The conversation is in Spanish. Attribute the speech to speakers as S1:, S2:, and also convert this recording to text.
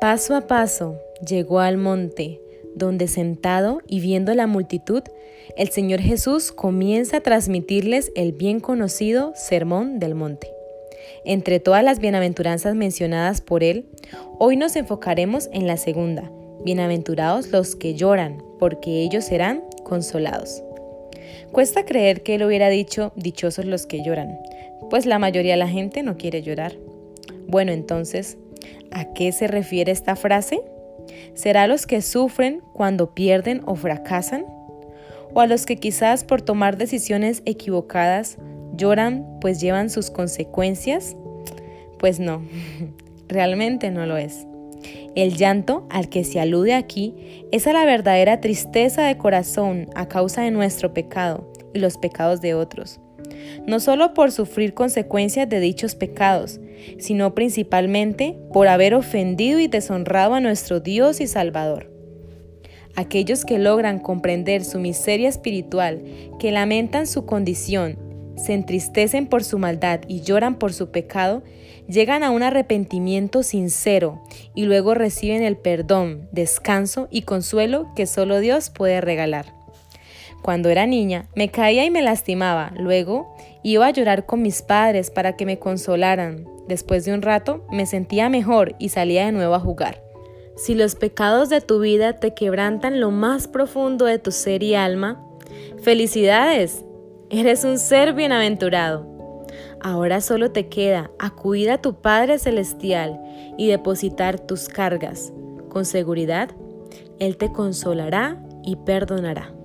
S1: Paso a paso llegó al monte, donde sentado y viendo la multitud, el Señor Jesús comienza a transmitirles el bien conocido Sermón del Monte. Entre todas las bienaventuranzas mencionadas por él, hoy nos enfocaremos en la segunda, bienaventurados los que lloran, porque ellos serán consolados. Cuesta creer que él hubiera dicho dichosos los que lloran, pues la mayoría de la gente no quiere llorar. Bueno, entonces, ¿a qué se refiere esta frase? ¿Será los que sufren cuando pierden o fracasan? ¿O a los que quizás por tomar decisiones equivocadas lloran pues llevan sus consecuencias? Pues no, realmente no lo es. El llanto al que se alude aquí es a la verdadera tristeza de corazón a causa de nuestro pecado y los pecados de otros. No solo por sufrir consecuencias de dichos pecados, sino principalmente por haber ofendido y deshonrado a nuestro Dios y Salvador. Aquellos que logran comprender su miseria espiritual, que lamentan su condición se entristecen por su maldad y lloran por su pecado, llegan a un arrepentimiento sincero y luego reciben el perdón, descanso y consuelo que solo Dios puede regalar. Cuando era niña, me caía y me lastimaba, luego iba a llorar con mis padres para que me consolaran. Después de un rato me sentía mejor y salía de nuevo a jugar. Si los pecados de tu vida te quebrantan lo más profundo de tu ser y alma, felicidades, Eres un ser bienaventurado. Ahora solo te queda acudir a tu Padre Celestial y depositar tus cargas. Con seguridad, Él te consolará y perdonará.